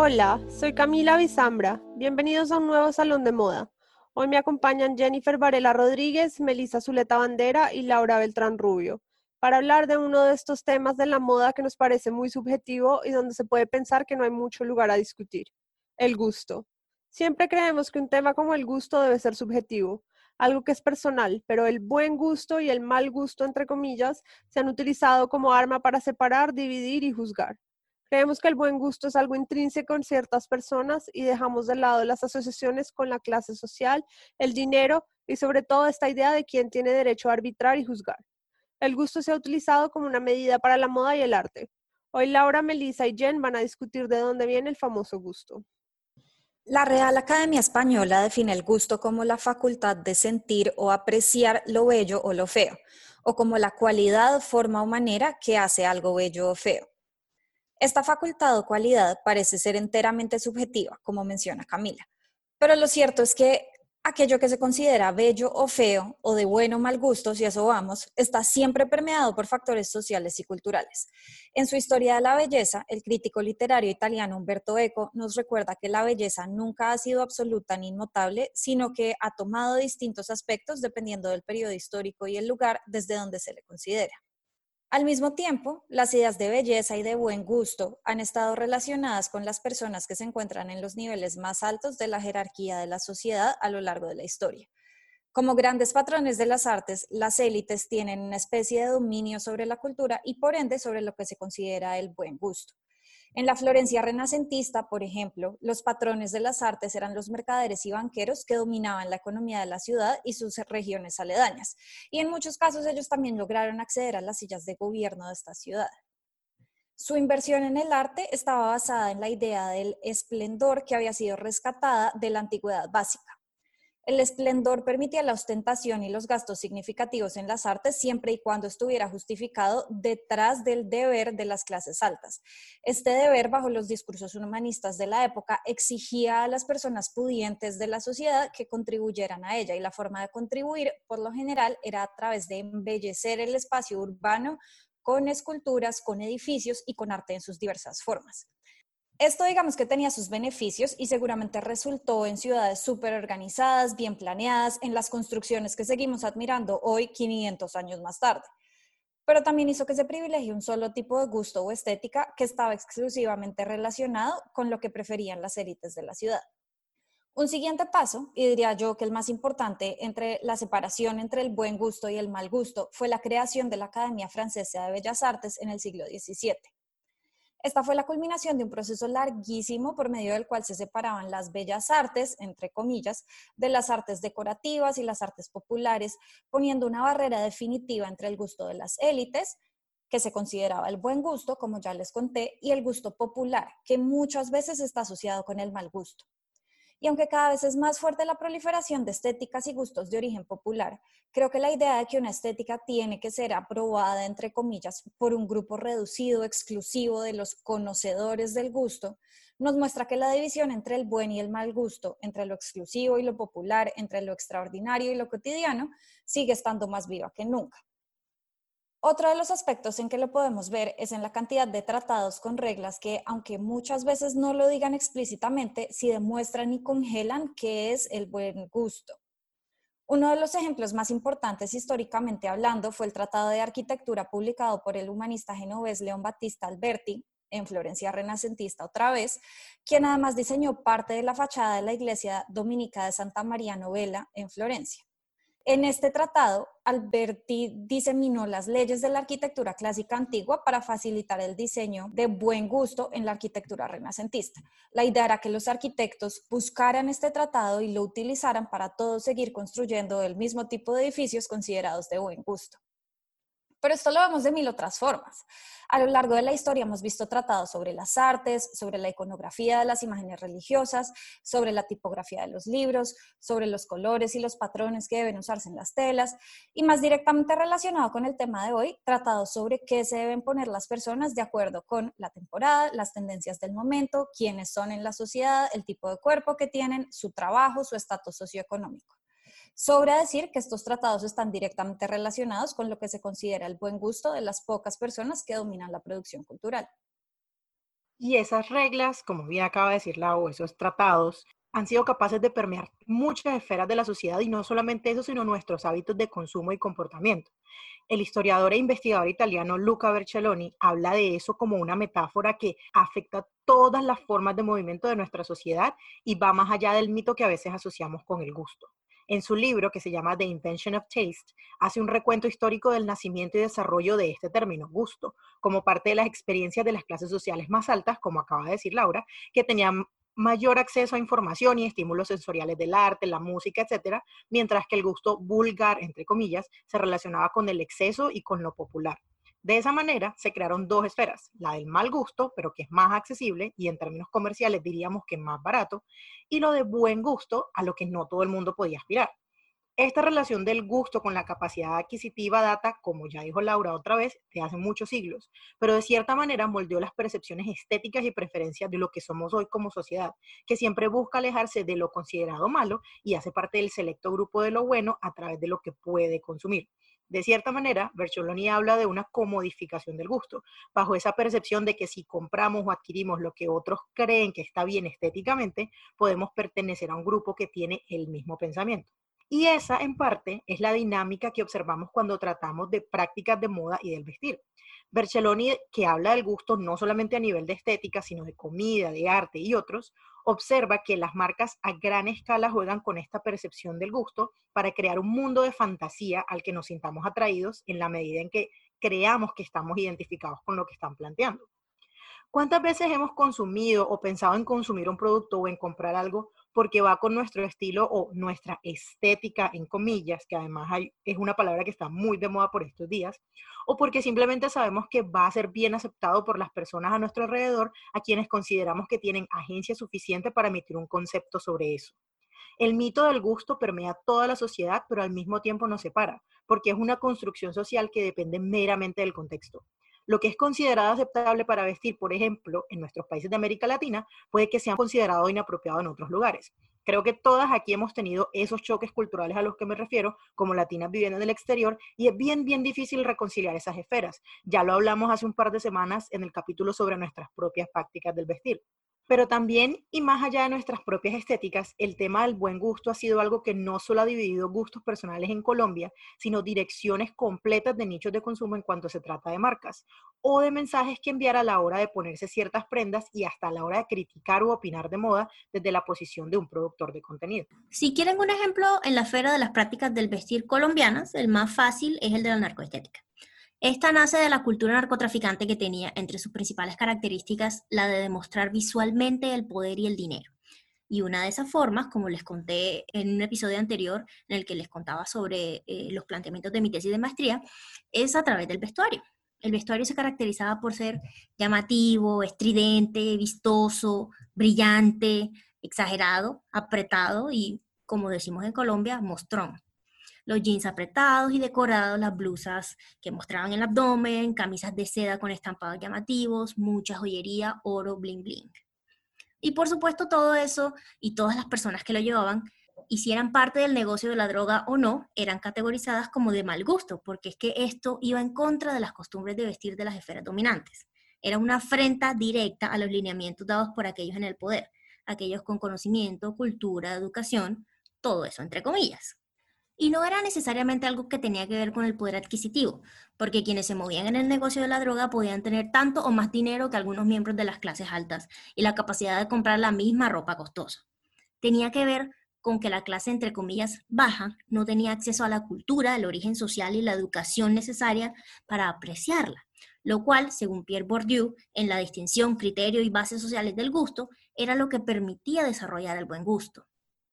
Hola, soy Camila Bizambra. Bienvenidos a un nuevo Salón de Moda. Hoy me acompañan Jennifer Varela Rodríguez, Melissa Zuleta Bandera y Laura Beltrán Rubio para hablar de uno de estos temas de la moda que nos parece muy subjetivo y donde se puede pensar que no hay mucho lugar a discutir, el gusto. Siempre creemos que un tema como el gusto debe ser subjetivo, algo que es personal, pero el buen gusto y el mal gusto, entre comillas, se han utilizado como arma para separar, dividir y juzgar. Creemos que el buen gusto es algo intrínseco en ciertas personas y dejamos de lado las asociaciones con la clase social, el dinero y sobre todo esta idea de quién tiene derecho a arbitrar y juzgar. El gusto se ha utilizado como una medida para la moda y el arte. Hoy Laura, Melissa y Jen van a discutir de dónde viene el famoso gusto. La Real Academia Española define el gusto como la facultad de sentir o apreciar lo bello o lo feo, o como la cualidad, forma o manera que hace algo bello o feo. Esta facultad o cualidad parece ser enteramente subjetiva, como menciona Camila, pero lo cierto es que aquello que se considera bello o feo o de bueno o mal gusto, si eso vamos, está siempre permeado por factores sociales y culturales. En su Historia de la Belleza, el crítico literario italiano Umberto Eco nos recuerda que la belleza nunca ha sido absoluta ni inmutable, sino que ha tomado distintos aspectos dependiendo del periodo histórico y el lugar desde donde se le considera. Al mismo tiempo, las ideas de belleza y de buen gusto han estado relacionadas con las personas que se encuentran en los niveles más altos de la jerarquía de la sociedad a lo largo de la historia. Como grandes patrones de las artes, las élites tienen una especie de dominio sobre la cultura y por ende sobre lo que se considera el buen gusto. En la Florencia renacentista, por ejemplo, los patrones de las artes eran los mercaderes y banqueros que dominaban la economía de la ciudad y sus regiones aledañas. Y en muchos casos ellos también lograron acceder a las sillas de gobierno de esta ciudad. Su inversión en el arte estaba basada en la idea del esplendor que había sido rescatada de la antigüedad básica. El esplendor permitía la ostentación y los gastos significativos en las artes siempre y cuando estuviera justificado detrás del deber de las clases altas. Este deber, bajo los discursos humanistas de la época, exigía a las personas pudientes de la sociedad que contribuyeran a ella y la forma de contribuir, por lo general, era a través de embellecer el espacio urbano con esculturas, con edificios y con arte en sus diversas formas. Esto digamos que tenía sus beneficios y seguramente resultó en ciudades súper organizadas, bien planeadas, en las construcciones que seguimos admirando hoy 500 años más tarde. Pero también hizo que se privilegie un solo tipo de gusto o estética que estaba exclusivamente relacionado con lo que preferían las élites de la ciudad. Un siguiente paso, y diría yo que el más importante entre la separación entre el buen gusto y el mal gusto, fue la creación de la Academia Francesa de Bellas Artes en el siglo XVII. Esta fue la culminación de un proceso larguísimo por medio del cual se separaban las bellas artes, entre comillas, de las artes decorativas y las artes populares, poniendo una barrera definitiva entre el gusto de las élites, que se consideraba el buen gusto, como ya les conté, y el gusto popular, que muchas veces está asociado con el mal gusto. Y aunque cada vez es más fuerte la proliferación de estéticas y gustos de origen popular, creo que la idea de que una estética tiene que ser aprobada, entre comillas, por un grupo reducido, exclusivo de los conocedores del gusto, nos muestra que la división entre el buen y el mal gusto, entre lo exclusivo y lo popular, entre lo extraordinario y lo cotidiano, sigue estando más viva que nunca. Otro de los aspectos en que lo podemos ver es en la cantidad de tratados con reglas que, aunque muchas veces no lo digan explícitamente, sí demuestran y congelan qué es el buen gusto. Uno de los ejemplos más importantes históricamente hablando fue el Tratado de Arquitectura publicado por el humanista genovés León Battista Alberti en Florencia Renacentista otra vez, quien además diseñó parte de la fachada de la iglesia dominica de Santa María Novella en Florencia. En este tratado, Alberti diseminó las leyes de la arquitectura clásica antigua para facilitar el diseño de buen gusto en la arquitectura renacentista. La idea era que los arquitectos buscaran este tratado y lo utilizaran para todos seguir construyendo el mismo tipo de edificios considerados de buen gusto. Pero esto lo vemos de mil otras formas. A lo largo de la historia hemos visto tratados sobre las artes, sobre la iconografía de las imágenes religiosas, sobre la tipografía de los libros, sobre los colores y los patrones que deben usarse en las telas y más directamente relacionado con el tema de hoy, tratados sobre qué se deben poner las personas de acuerdo con la temporada, las tendencias del momento, quiénes son en la sociedad, el tipo de cuerpo que tienen, su trabajo, su estatus socioeconómico. Sobra decir que estos tratados están directamente relacionados con lo que se considera el buen gusto de las pocas personas que dominan la producción cultural. Y esas reglas, como bien acaba de decir Lau, esos tratados, han sido capaces de permear muchas esferas de la sociedad y no solamente eso, sino nuestros hábitos de consumo y comportamiento. El historiador e investigador italiano Luca Bercelloni habla de eso como una metáfora que afecta todas las formas de movimiento de nuestra sociedad y va más allá del mito que a veces asociamos con el gusto. En su libro, que se llama The Invention of Taste, hace un recuento histórico del nacimiento y desarrollo de este término, gusto, como parte de las experiencias de las clases sociales más altas, como acaba de decir Laura, que tenían mayor acceso a información y estímulos sensoriales del arte, la música, etcétera, mientras que el gusto vulgar, entre comillas, se relacionaba con el exceso y con lo popular. De esa manera se crearon dos esferas, la del mal gusto, pero que es más accesible y en términos comerciales diríamos que más barato, y lo de buen gusto, a lo que no todo el mundo podía aspirar. Esta relación del gusto con la capacidad adquisitiva data, como ya dijo Laura otra vez, de hace muchos siglos, pero de cierta manera moldeó las percepciones estéticas y preferencias de lo que somos hoy como sociedad, que siempre busca alejarse de lo considerado malo y hace parte del selecto grupo de lo bueno a través de lo que puede consumir. De cierta manera, Bercholoni habla de una comodificación del gusto, bajo esa percepción de que si compramos o adquirimos lo que otros creen que está bien estéticamente, podemos pertenecer a un grupo que tiene el mismo pensamiento. Y esa, en parte, es la dinámica que observamos cuando tratamos de prácticas de moda y del vestir. Bercelloni, que habla del gusto no solamente a nivel de estética, sino de comida, de arte y otros, observa que las marcas a gran escala juegan con esta percepción del gusto para crear un mundo de fantasía al que nos sintamos atraídos en la medida en que creamos que estamos identificados con lo que están planteando. ¿Cuántas veces hemos consumido o pensado en consumir un producto o en comprar algo porque va con nuestro estilo o nuestra estética, en comillas, que además es una palabra que está muy de moda por estos días, o porque simplemente sabemos que va a ser bien aceptado por las personas a nuestro alrededor, a quienes consideramos que tienen agencia suficiente para emitir un concepto sobre eso. El mito del gusto permea toda la sociedad, pero al mismo tiempo nos separa, porque es una construcción social que depende meramente del contexto. Lo que es considerado aceptable para vestir, por ejemplo, en nuestros países de América Latina, puede que sea considerado inapropiado en otros lugares. Creo que todas aquí hemos tenido esos choques culturales a los que me refiero, como latinas viviendo en el exterior, y es bien, bien difícil reconciliar esas esferas. Ya lo hablamos hace un par de semanas en el capítulo sobre nuestras propias prácticas del vestir. Pero también, y más allá de nuestras propias estéticas, el tema del buen gusto ha sido algo que no solo ha dividido gustos personales en Colombia, sino direcciones completas de nichos de consumo en cuanto se trata de marcas, o de mensajes que enviar a la hora de ponerse ciertas prendas y hasta a la hora de criticar o opinar de moda desde la posición de un productor de contenido. Si quieren un ejemplo en la esfera de las prácticas del vestir colombianas, el más fácil es el de la narcoestética. Esta nace de la cultura narcotraficante que tenía entre sus principales características la de demostrar visualmente el poder y el dinero. Y una de esas formas, como les conté en un episodio anterior en el que les contaba sobre eh, los planteamientos de mi tesis de maestría, es a través del vestuario. El vestuario se caracterizaba por ser llamativo, estridente, vistoso, brillante, exagerado, apretado y, como decimos en Colombia, mostrón los jeans apretados y decorados, las blusas que mostraban el abdomen, camisas de seda con estampados llamativos, mucha joyería, oro, bling bling. Y por supuesto todo eso y todas las personas que lo llevaban, hicieran parte del negocio de la droga o no, eran categorizadas como de mal gusto, porque es que esto iba en contra de las costumbres de vestir de las esferas dominantes. Era una afrenta directa a los lineamientos dados por aquellos en el poder, aquellos con conocimiento, cultura, educación, todo eso entre comillas. Y no era necesariamente algo que tenía que ver con el poder adquisitivo, porque quienes se movían en el negocio de la droga podían tener tanto o más dinero que algunos miembros de las clases altas y la capacidad de comprar la misma ropa costosa. Tenía que ver con que la clase, entre comillas, baja no tenía acceso a la cultura, el origen social y la educación necesaria para apreciarla, lo cual, según Pierre Bourdieu, en la distinción, criterio y bases sociales del gusto, era lo que permitía desarrollar el buen gusto.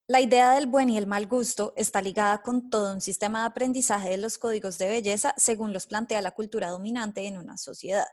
La idea del buen y el mal gusto está ligada con todo un sistema de aprendizaje de los códigos de belleza según los plantea la cultura dominante en una sociedad.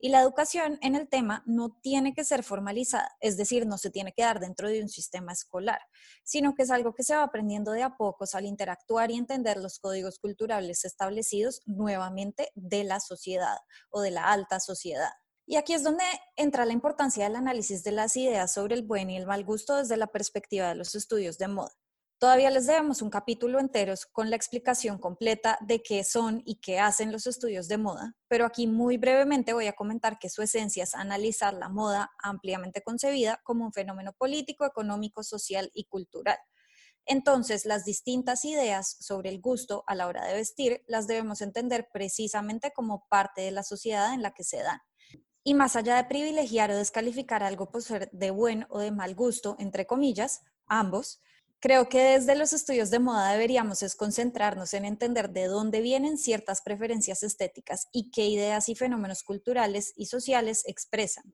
Y la educación en el tema no tiene que ser formalizada, es decir, no se tiene que dar dentro de un sistema escolar, sino que es algo que se va aprendiendo de a pocos al interactuar y entender los códigos culturales establecidos nuevamente de la sociedad o de la alta sociedad. Y aquí es donde entra la importancia del análisis de las ideas sobre el buen y el mal gusto desde la perspectiva de los estudios de moda. Todavía les debemos un capítulo entero con la explicación completa de qué son y qué hacen los estudios de moda, pero aquí muy brevemente voy a comentar que su esencia es analizar la moda ampliamente concebida como un fenómeno político, económico, social y cultural. Entonces, las distintas ideas sobre el gusto a la hora de vestir las debemos entender precisamente como parte de la sociedad en la que se dan. Y más allá de privilegiar o descalificar algo por ser de buen o de mal gusto, entre comillas, ambos, creo que desde los estudios de moda deberíamos es concentrarnos en entender de dónde vienen ciertas preferencias estéticas y qué ideas y fenómenos culturales y sociales expresan.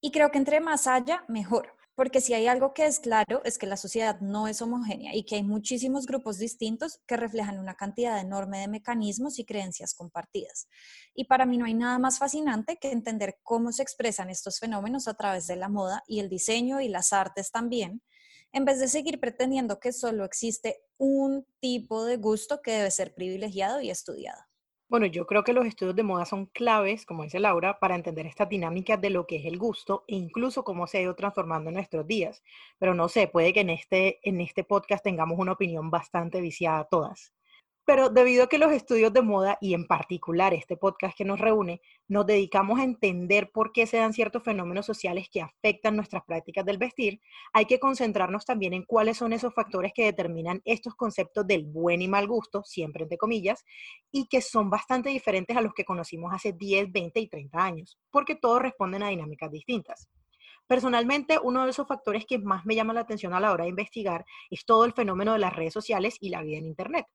Y creo que entre más haya, mejor. Porque si hay algo que es claro es que la sociedad no es homogénea y que hay muchísimos grupos distintos que reflejan una cantidad enorme de mecanismos y creencias compartidas. Y para mí no hay nada más fascinante que entender cómo se expresan estos fenómenos a través de la moda y el diseño y las artes también, en vez de seguir pretendiendo que solo existe un tipo de gusto que debe ser privilegiado y estudiado. Bueno, yo creo que los estudios de moda son claves, como dice Laura, para entender esta dinámica de lo que es el gusto e incluso cómo se ha ido transformando en nuestros días. Pero no sé, puede que en este, en este podcast tengamos una opinión bastante viciada todas. Pero debido a que los estudios de moda y en particular este podcast que nos reúne, nos dedicamos a entender por qué se dan ciertos fenómenos sociales que afectan nuestras prácticas del vestir, hay que concentrarnos también en cuáles son esos factores que determinan estos conceptos del buen y mal gusto, siempre entre comillas, y que son bastante diferentes a los que conocimos hace 10, 20 y 30 años, porque todos responden a dinámicas distintas. Personalmente, uno de esos factores que más me llama la atención a la hora de investigar es todo el fenómeno de las redes sociales y la vida en Internet.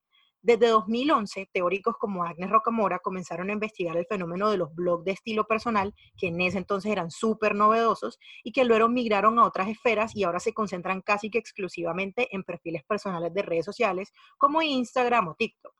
Desde 2011, teóricos como Agnes Rocamora comenzaron a investigar el fenómeno de los blogs de estilo personal, que en ese entonces eran súper novedosos y que luego migraron a otras esferas y ahora se concentran casi que exclusivamente en perfiles personales de redes sociales como Instagram o TikTok.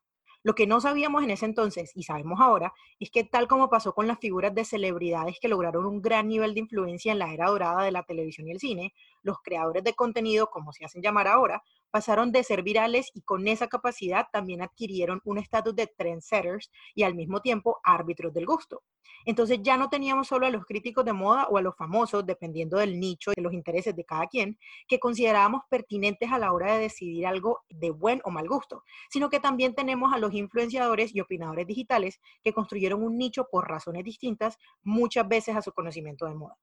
Lo que no sabíamos en ese entonces y sabemos ahora es que tal como pasó con las figuras de celebridades que lograron un gran nivel de influencia en la era dorada de la televisión y el cine, los creadores de contenido, como se hacen llamar ahora, pasaron de ser virales y con esa capacidad también adquirieron un estatus de trendsetters y al mismo tiempo árbitros del gusto. Entonces ya no teníamos solo a los críticos de moda o a los famosos, dependiendo del nicho y de los intereses de cada quien, que considerábamos pertinentes a la hora de decidir algo de buen o mal gusto, sino que también tenemos a los influenciadores y opinadores digitales que construyeron un nicho por razones distintas, muchas veces a su conocimiento de moda.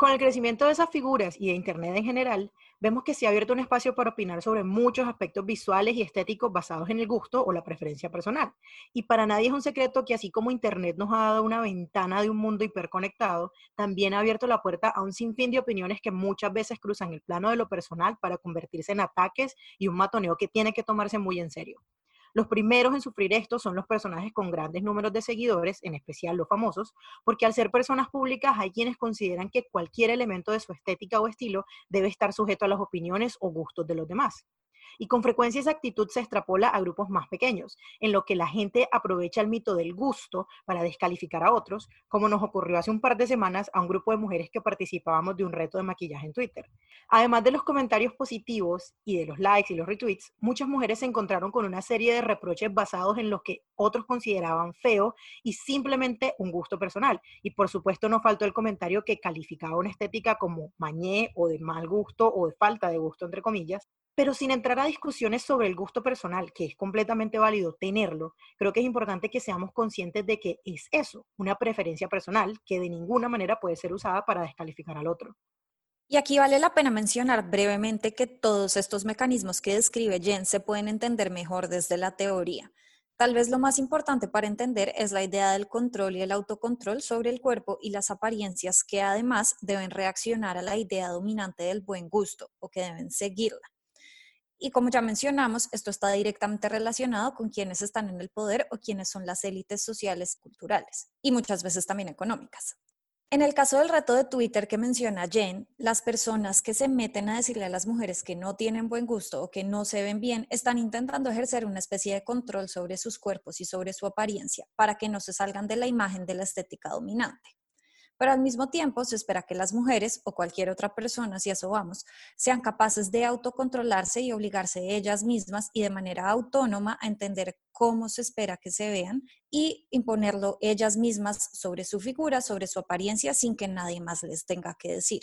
Con el crecimiento de esas figuras y de Internet en general, vemos que se ha abierto un espacio para opinar sobre muchos aspectos visuales y estéticos basados en el gusto o la preferencia personal. Y para nadie es un secreto que así como Internet nos ha dado una ventana de un mundo hiperconectado, también ha abierto la puerta a un sinfín de opiniones que muchas veces cruzan el plano de lo personal para convertirse en ataques y un matoneo que tiene que tomarse muy en serio. Los primeros en sufrir esto son los personajes con grandes números de seguidores, en especial los famosos, porque al ser personas públicas hay quienes consideran que cualquier elemento de su estética o estilo debe estar sujeto a las opiniones o gustos de los demás. Y con frecuencia esa actitud se extrapola a grupos más pequeños, en lo que la gente aprovecha el mito del gusto para descalificar a otros, como nos ocurrió hace un par de semanas a un grupo de mujeres que participábamos de un reto de maquillaje en Twitter. Además de los comentarios positivos y de los likes y los retweets, muchas mujeres se encontraron con una serie de reproches basados en lo que otros consideraban feo y simplemente un gusto personal. Y por supuesto no faltó el comentario que calificaba una estética como mañé o de mal gusto o de falta de gusto, entre comillas, pero sin entrar a discusiones sobre el gusto personal, que es completamente válido tenerlo, creo que es importante que seamos conscientes de que es eso, una preferencia personal que de ninguna manera puede ser usada para descalificar al otro. Y aquí vale la pena mencionar brevemente que todos estos mecanismos que describe Jen se pueden entender mejor desde la teoría. Tal vez lo más importante para entender es la idea del control y el autocontrol sobre el cuerpo y las apariencias que además deben reaccionar a la idea dominante del buen gusto o que deben seguirla. Y como ya mencionamos, esto está directamente relacionado con quienes están en el poder o quienes son las élites sociales culturales y muchas veces también económicas. En el caso del reto de Twitter que menciona Jen, las personas que se meten a decirle a las mujeres que no tienen buen gusto o que no se ven bien están intentando ejercer una especie de control sobre sus cuerpos y sobre su apariencia para que no se salgan de la imagen de la estética dominante pero al mismo tiempo se espera que las mujeres o cualquier otra persona, si eso vamos, sean capaces de autocontrolarse y obligarse ellas mismas y de manera autónoma a entender cómo se espera que se vean y imponerlo ellas mismas sobre su figura, sobre su apariencia, sin que nadie más les tenga que decir.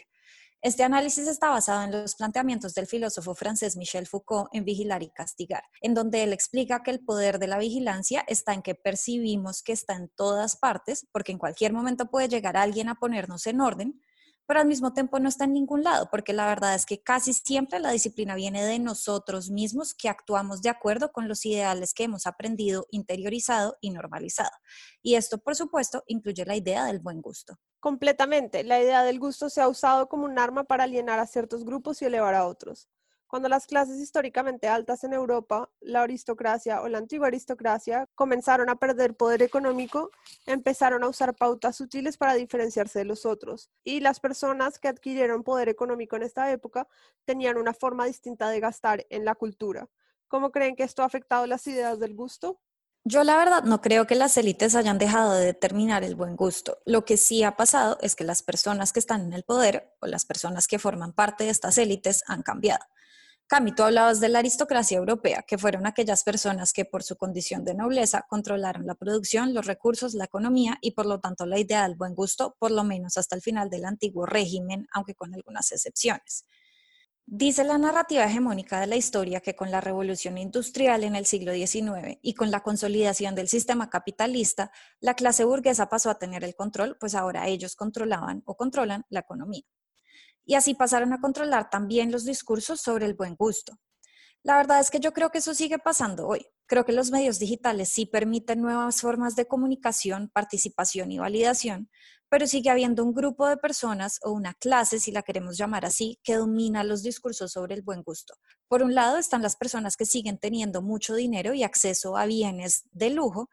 Este análisis está basado en los planteamientos del filósofo francés Michel Foucault en Vigilar y Castigar, en donde él explica que el poder de la vigilancia está en que percibimos que está en todas partes, porque en cualquier momento puede llegar alguien a ponernos en orden, pero al mismo tiempo no está en ningún lado, porque la verdad es que casi siempre la disciplina viene de nosotros mismos que actuamos de acuerdo con los ideales que hemos aprendido, interiorizado y normalizado. Y esto, por supuesto, incluye la idea del buen gusto. Completamente. La idea del gusto se ha usado como un arma para alienar a ciertos grupos y elevar a otros. Cuando las clases históricamente altas en Europa, la aristocracia o la antigua aristocracia, comenzaron a perder poder económico, empezaron a usar pautas sutiles para diferenciarse de los otros. Y las personas que adquirieron poder económico en esta época tenían una forma distinta de gastar en la cultura. ¿Cómo creen que esto ha afectado las ideas del gusto? Yo la verdad no creo que las élites hayan dejado de determinar el buen gusto. Lo que sí ha pasado es que las personas que están en el poder o las personas que forman parte de estas élites han cambiado. Cami, tú hablabas de la aristocracia europea, que fueron aquellas personas que por su condición de nobleza controlaron la producción, los recursos, la economía y por lo tanto la idea del buen gusto, por lo menos hasta el final del antiguo régimen, aunque con algunas excepciones. Dice la narrativa hegemónica de la historia que con la revolución industrial en el siglo XIX y con la consolidación del sistema capitalista, la clase burguesa pasó a tener el control, pues ahora ellos controlaban o controlan la economía. Y así pasaron a controlar también los discursos sobre el buen gusto. La verdad es que yo creo que eso sigue pasando hoy. Creo que los medios digitales sí permiten nuevas formas de comunicación, participación y validación, pero sigue habiendo un grupo de personas o una clase, si la queremos llamar así, que domina los discursos sobre el buen gusto. Por un lado están las personas que siguen teniendo mucho dinero y acceso a bienes de lujo,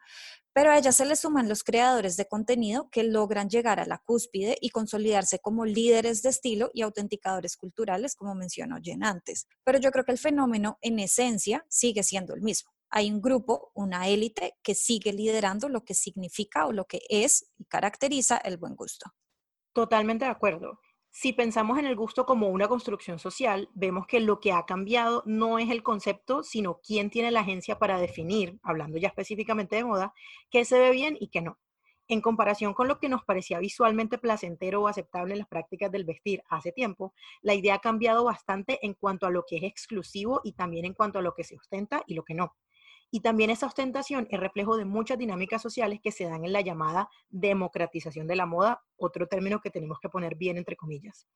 pero a ellas se les suman los creadores de contenido que logran llegar a la cúspide y consolidarse como líderes de estilo y autenticadores culturales, como mencionó Jen antes. Pero yo creo que el fenómeno en esencia sigue siendo el mismo hay un grupo, una élite que sigue liderando lo que significa o lo que es y caracteriza el buen gusto. Totalmente de acuerdo. Si pensamos en el gusto como una construcción social, vemos que lo que ha cambiado no es el concepto, sino quién tiene la agencia para definir, hablando ya específicamente de moda, qué se ve bien y qué no. En comparación con lo que nos parecía visualmente placentero o aceptable en las prácticas del vestir hace tiempo, la idea ha cambiado bastante en cuanto a lo que es exclusivo y también en cuanto a lo que se ostenta y lo que no. Y también esa ostentación es reflejo de muchas dinámicas sociales que se dan en la llamada democratización de la moda, otro término que tenemos que poner bien entre comillas.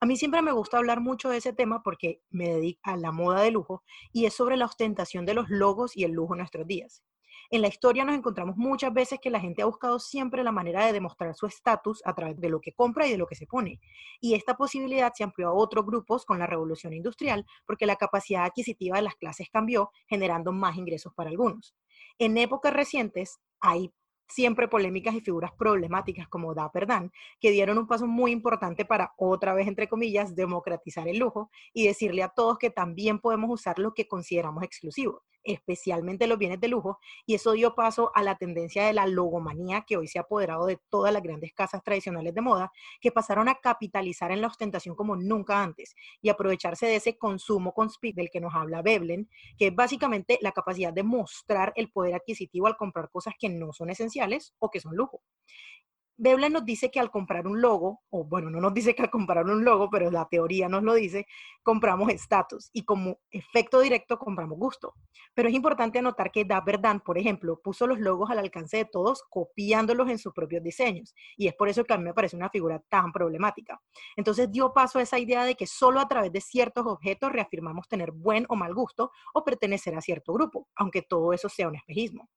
A mí siempre me gusta hablar mucho de ese tema porque me dedico a la moda de lujo y es sobre la ostentación de los logos y el lujo en nuestros días. En la historia nos encontramos muchas veces que la gente ha buscado siempre la manera de demostrar su estatus a través de lo que compra y de lo que se pone. Y esta posibilidad se amplió a otros grupos con la revolución industrial porque la capacidad adquisitiva de las clases cambió, generando más ingresos para algunos. En épocas recientes hay siempre polémicas y figuras problemáticas como Dapper Dan, que dieron un paso muy importante para, otra vez entre comillas, democratizar el lujo y decirle a todos que también podemos usar lo que consideramos exclusivo, especialmente los bienes de lujo, y eso dio paso a la tendencia de la logomanía que hoy se ha apoderado de todas las grandes casas tradicionales de moda, que pasaron a capitalizar en la ostentación como nunca antes y aprovecharse de ese consumo con speed del que nos habla Veblen, que es básicamente la capacidad de mostrar el poder adquisitivo al comprar cosas que no son esenciales o que son lujo. Veblen nos dice que al comprar un logo, o bueno, no nos dice que al comprar un logo, pero la teoría nos lo dice, compramos estatus y como efecto directo compramos gusto. Pero es importante anotar que Dapper Dan, por ejemplo, puso los logos al alcance de todos copiándolos en sus propios diseños y es por eso que a mí me parece una figura tan problemática. Entonces dio paso a esa idea de que solo a través de ciertos objetos reafirmamos tener buen o mal gusto o pertenecer a cierto grupo, aunque todo eso sea un espejismo.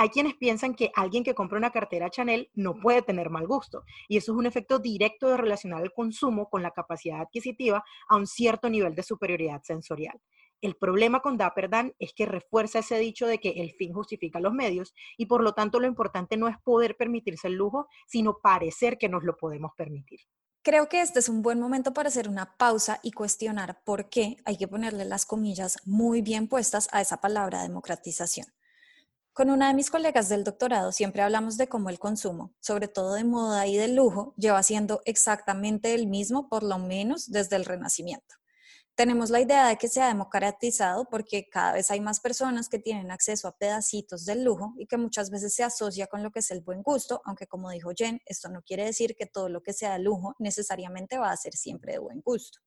Hay quienes piensan que alguien que compra una cartera Chanel no puede tener mal gusto, y eso es un efecto directo de relacionar el consumo con la capacidad adquisitiva a un cierto nivel de superioridad sensorial. El problema con Dapper Dan es que refuerza ese dicho de que el fin justifica los medios y por lo tanto lo importante no es poder permitirse el lujo, sino parecer que nos lo podemos permitir. Creo que este es un buen momento para hacer una pausa y cuestionar por qué hay que ponerle las comillas muy bien puestas a esa palabra democratización. Con una de mis colegas del doctorado siempre hablamos de cómo el consumo, sobre todo de moda y de lujo, lleva siendo exactamente el mismo por lo menos desde el Renacimiento tenemos la idea de que se ha democratizado porque cada vez hay más personas que tienen acceso a pedacitos del lujo y que muchas veces se asocia con lo que es el buen gusto, aunque como dijo Jen, esto no quiere decir que todo lo que sea de lujo necesariamente va a ser siempre de buen gusto.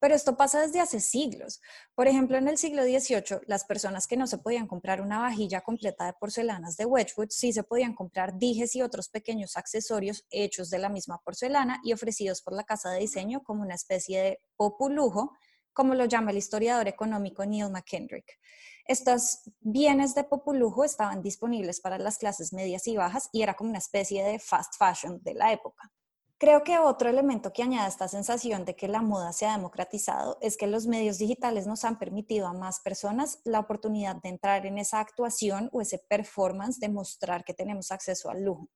Pero esto pasa desde hace siglos. Por ejemplo, en el siglo XVIII, las personas que no se podían comprar una vajilla completa de porcelanas de Wedgwood, sí se podían comprar dijes y otros pequeños accesorios hechos de la misma porcelana y ofrecidos por la casa de diseño como una especie de populujo, como lo llama el historiador económico Neil McKendrick. Estos bienes de populujo estaban disponibles para las clases medias y bajas y era como una especie de fast fashion de la época. Creo que otro elemento que añade esta sensación de que la moda se ha democratizado es que los medios digitales nos han permitido a más personas la oportunidad de entrar en esa actuación o ese performance de mostrar que tenemos acceso al lujo.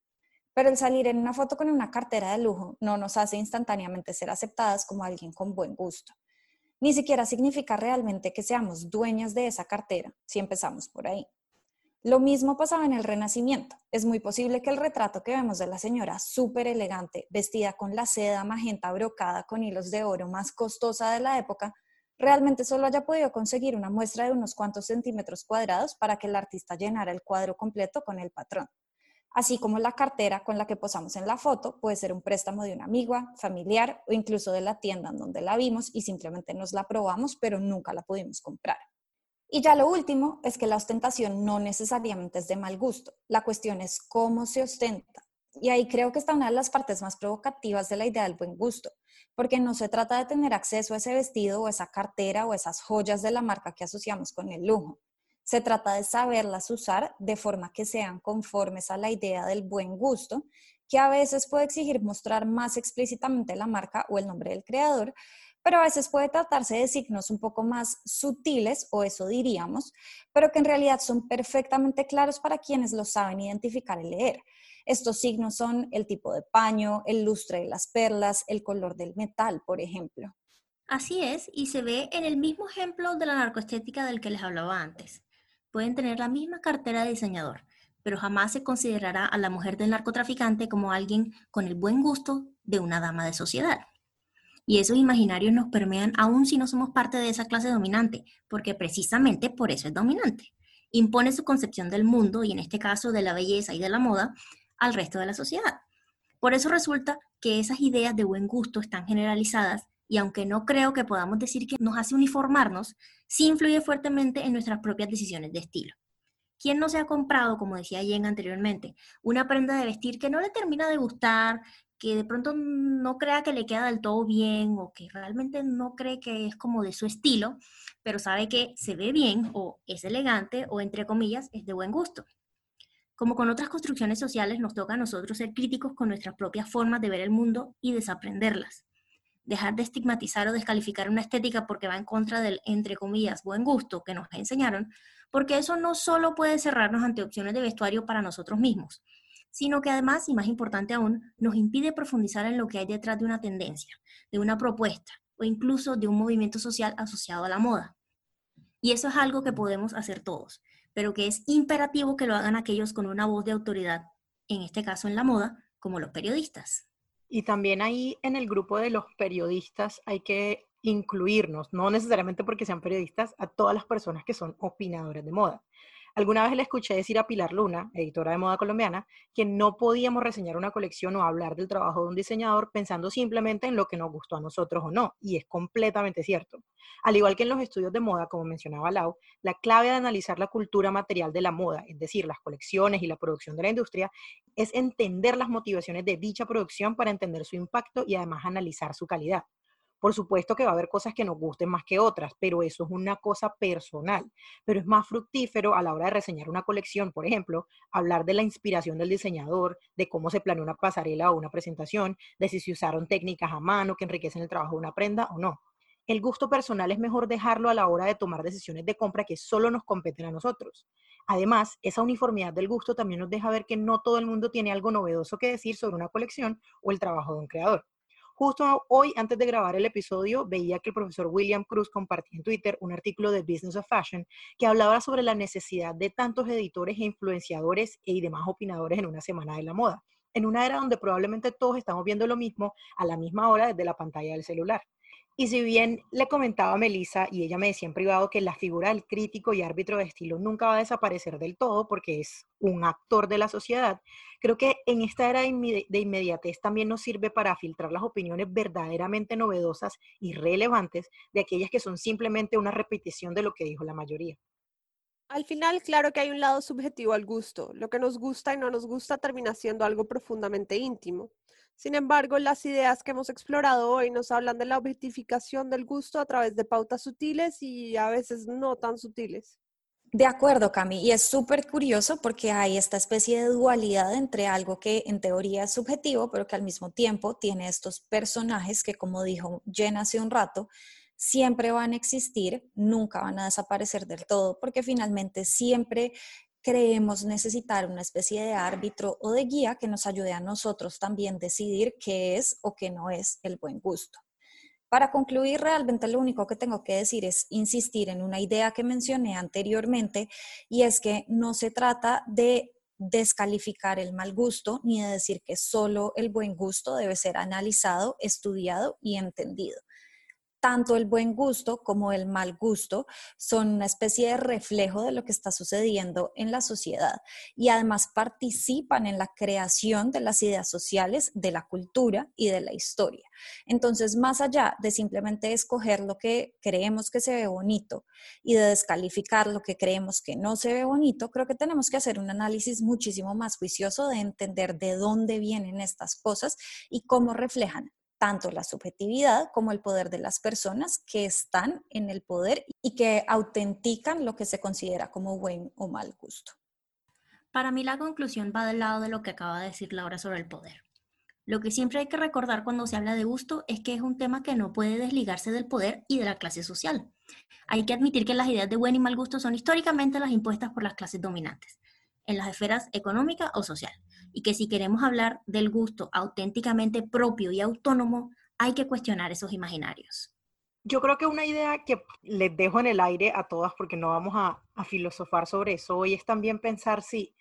Pero el salir en una foto con una cartera de lujo no nos hace instantáneamente ser aceptadas como alguien con buen gusto. Ni siquiera significa realmente que seamos dueñas de esa cartera, si empezamos por ahí. Lo mismo pasaba en el Renacimiento. Es muy posible que el retrato que vemos de la señora súper elegante, vestida con la seda magenta brocada con hilos de oro más costosa de la época, realmente solo haya podido conseguir una muestra de unos cuantos centímetros cuadrados para que el artista llenara el cuadro completo con el patrón. Así como la cartera con la que posamos en la foto puede ser un préstamo de una amiga, familiar o incluso de la tienda en donde la vimos y simplemente nos la probamos, pero nunca la pudimos comprar. Y ya lo último es que la ostentación no necesariamente es de mal gusto. La cuestión es cómo se ostenta. Y ahí creo que está una de las partes más provocativas de la idea del buen gusto, porque no se trata de tener acceso a ese vestido o esa cartera o esas joyas de la marca que asociamos con el lujo. Se trata de saberlas usar de forma que sean conformes a la idea del buen gusto, que a veces puede exigir mostrar más explícitamente la marca o el nombre del creador, pero a veces puede tratarse de signos un poco más sutiles, o eso diríamos, pero que en realidad son perfectamente claros para quienes lo saben identificar y leer. Estos signos son el tipo de paño, el lustre de las perlas, el color del metal, por ejemplo. Así es, y se ve en el mismo ejemplo de la narcoestética del que les hablaba antes. Pueden tener la misma cartera de diseñador, pero jamás se considerará a la mujer del narcotraficante como alguien con el buen gusto de una dama de sociedad. Y esos imaginarios nos permean aún si no somos parte de esa clase dominante, porque precisamente por eso es dominante. Impone su concepción del mundo, y en este caso de la belleza y de la moda, al resto de la sociedad. Por eso resulta que esas ideas de buen gusto están generalizadas y aunque no creo que podamos decir que nos hace uniformarnos, sí influye fuertemente en nuestras propias decisiones de estilo. ¿Quién no se ha comprado, como decía Jen anteriormente, una prenda de vestir que no le termina de gustar, que de pronto no crea que le queda del todo bien o que realmente no cree que es como de su estilo, pero sabe que se ve bien o es elegante o entre comillas es de buen gusto. Como con otras construcciones sociales, nos toca a nosotros ser críticos con nuestras propias formas de ver el mundo y desaprenderlas. Dejar de estigmatizar o descalificar una estética porque va en contra del, entre comillas, buen gusto que nos enseñaron, porque eso no solo puede cerrarnos ante opciones de vestuario para nosotros mismos, sino que además, y más importante aún, nos impide profundizar en lo que hay detrás de una tendencia, de una propuesta o incluso de un movimiento social asociado a la moda. Y eso es algo que podemos hacer todos, pero que es imperativo que lo hagan aquellos con una voz de autoridad, en este caso en la moda, como los periodistas. Y también ahí en el grupo de los periodistas hay que incluirnos, no necesariamente porque sean periodistas, a todas las personas que son opinadoras de moda. Alguna vez le escuché decir a Pilar Luna, editora de moda colombiana, que no podíamos reseñar una colección o hablar del trabajo de un diseñador pensando simplemente en lo que nos gustó a nosotros o no, y es completamente cierto. Al igual que en los estudios de moda, como mencionaba Lau, la clave de analizar la cultura material de la moda, es decir, las colecciones y la producción de la industria, es entender las motivaciones de dicha producción para entender su impacto y además analizar su calidad. Por supuesto que va a haber cosas que nos gusten más que otras, pero eso es una cosa personal. Pero es más fructífero a la hora de reseñar una colección, por ejemplo, hablar de la inspiración del diseñador, de cómo se planeó una pasarela o una presentación, de si se usaron técnicas a mano que enriquecen el trabajo de una prenda o no. El gusto personal es mejor dejarlo a la hora de tomar decisiones de compra que solo nos competen a nosotros. Además, esa uniformidad del gusto también nos deja ver que no todo el mundo tiene algo novedoso que decir sobre una colección o el trabajo de un creador. Justo hoy, antes de grabar el episodio, veía que el profesor William Cruz compartía en Twitter un artículo de Business of Fashion que hablaba sobre la necesidad de tantos editores e influenciadores y demás opinadores en una semana de la moda, en una era donde probablemente todos estamos viendo lo mismo a la misma hora desde la pantalla del celular. Y si bien le comentaba a Melissa y ella me decía en privado que la figura del crítico y árbitro de estilo nunca va a desaparecer del todo porque es un actor de la sociedad, creo que en esta era de inmediatez también nos sirve para filtrar las opiniones verdaderamente novedosas y relevantes de aquellas que son simplemente una repetición de lo que dijo la mayoría. Al final, claro que hay un lado subjetivo al gusto. Lo que nos gusta y no nos gusta termina siendo algo profundamente íntimo. Sin embargo, las ideas que hemos explorado hoy nos hablan de la objetificación del gusto a través de pautas sutiles y a veces no tan sutiles. De acuerdo, Cami, y es súper curioso porque hay esta especie de dualidad entre algo que en teoría es subjetivo, pero que al mismo tiempo tiene estos personajes que, como dijo Jen hace un rato, siempre van a existir, nunca van a desaparecer del todo, porque finalmente siempre creemos necesitar una especie de árbitro o de guía que nos ayude a nosotros también decidir qué es o qué no es el buen gusto. Para concluir, realmente lo único que tengo que decir es insistir en una idea que mencioné anteriormente y es que no se trata de descalificar el mal gusto ni de decir que solo el buen gusto debe ser analizado, estudiado y entendido tanto el buen gusto como el mal gusto son una especie de reflejo de lo que está sucediendo en la sociedad y además participan en la creación de las ideas sociales, de la cultura y de la historia. Entonces, más allá de simplemente escoger lo que creemos que se ve bonito y de descalificar lo que creemos que no se ve bonito, creo que tenemos que hacer un análisis muchísimo más juicioso de entender de dónde vienen estas cosas y cómo reflejan tanto la subjetividad como el poder de las personas que están en el poder y que autentican lo que se considera como buen o mal gusto. Para mí la conclusión va del lado de lo que acaba de decir Laura sobre el poder. Lo que siempre hay que recordar cuando se habla de gusto es que es un tema que no puede desligarse del poder y de la clase social. Hay que admitir que las ideas de buen y mal gusto son históricamente las impuestas por las clases dominantes, en las esferas económica o social y que si queremos hablar del gusto auténticamente propio y autónomo, hay que cuestionar esos imaginarios. Yo creo que una idea que les dejo en el aire a todas, porque no vamos a, filosofar sobre eso hoy, es también pensar si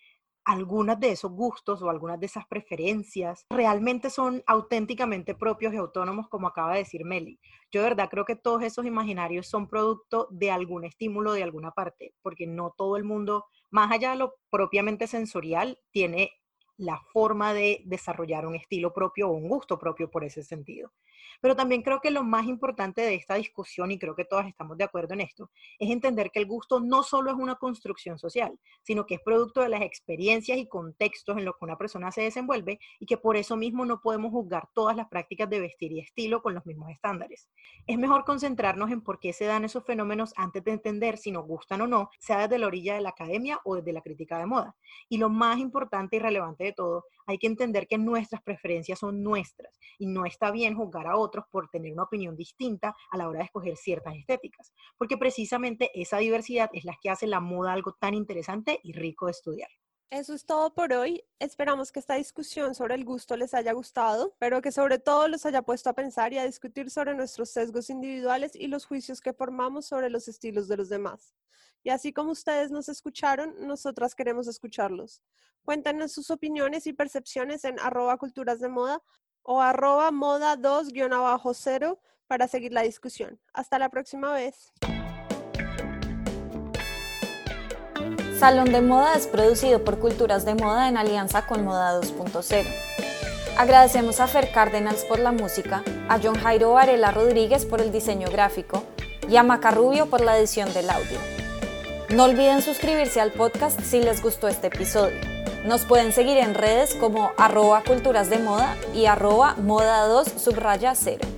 algunas de esos gustos o algunas de esas preferencias realmente son auténticamente propios y autónomos, como acaba de decir Meli. Yo de verdad creo que todos esos imaginarios son producto de algún estímulo de alguna parte, porque no todo el mundo, más allá de lo propiamente sensorial, tiene la forma de desarrollar un estilo propio o un gusto propio por ese sentido. Pero también creo que lo más importante de esta discusión, y creo que todas estamos de acuerdo en esto, es entender que el gusto no solo es una construcción social, sino que es producto de las experiencias y contextos en los que una persona se desenvuelve y que por eso mismo no podemos juzgar todas las prácticas de vestir y estilo con los mismos estándares. Es mejor concentrarnos en por qué se dan esos fenómenos antes de entender si nos gustan o no, sea desde la orilla de la academia o desde la crítica de moda. Y lo más importante y relevante de todo, hay que entender que nuestras preferencias son nuestras y no está bien juzgar a otros por tener una opinión distinta a la hora de escoger ciertas estéticas, porque precisamente esa diversidad es la que hace la moda algo tan interesante y rico de estudiar. Eso es todo por hoy. Esperamos que esta discusión sobre el gusto les haya gustado, pero que sobre todo los haya puesto a pensar y a discutir sobre nuestros sesgos individuales y los juicios que formamos sobre los estilos de los demás. Y así como ustedes nos escucharon, nosotras queremos escucharlos. Cuéntanos sus opiniones y percepciones en arroba culturas de moda o arroba moda 2-0 para seguir la discusión. Hasta la próxima vez. Salón de Moda es producido por Culturas de Moda en alianza con Moda 2.0. Agradecemos a Fer Cárdenas por la música, a John Jairo Varela Rodríguez por el diseño gráfico y a Macarrubio por la edición del audio. No olviden suscribirse al podcast si les gustó este episodio. Nos pueden seguir en redes como arroba culturas de moda y arroba moda 2 subraya 0.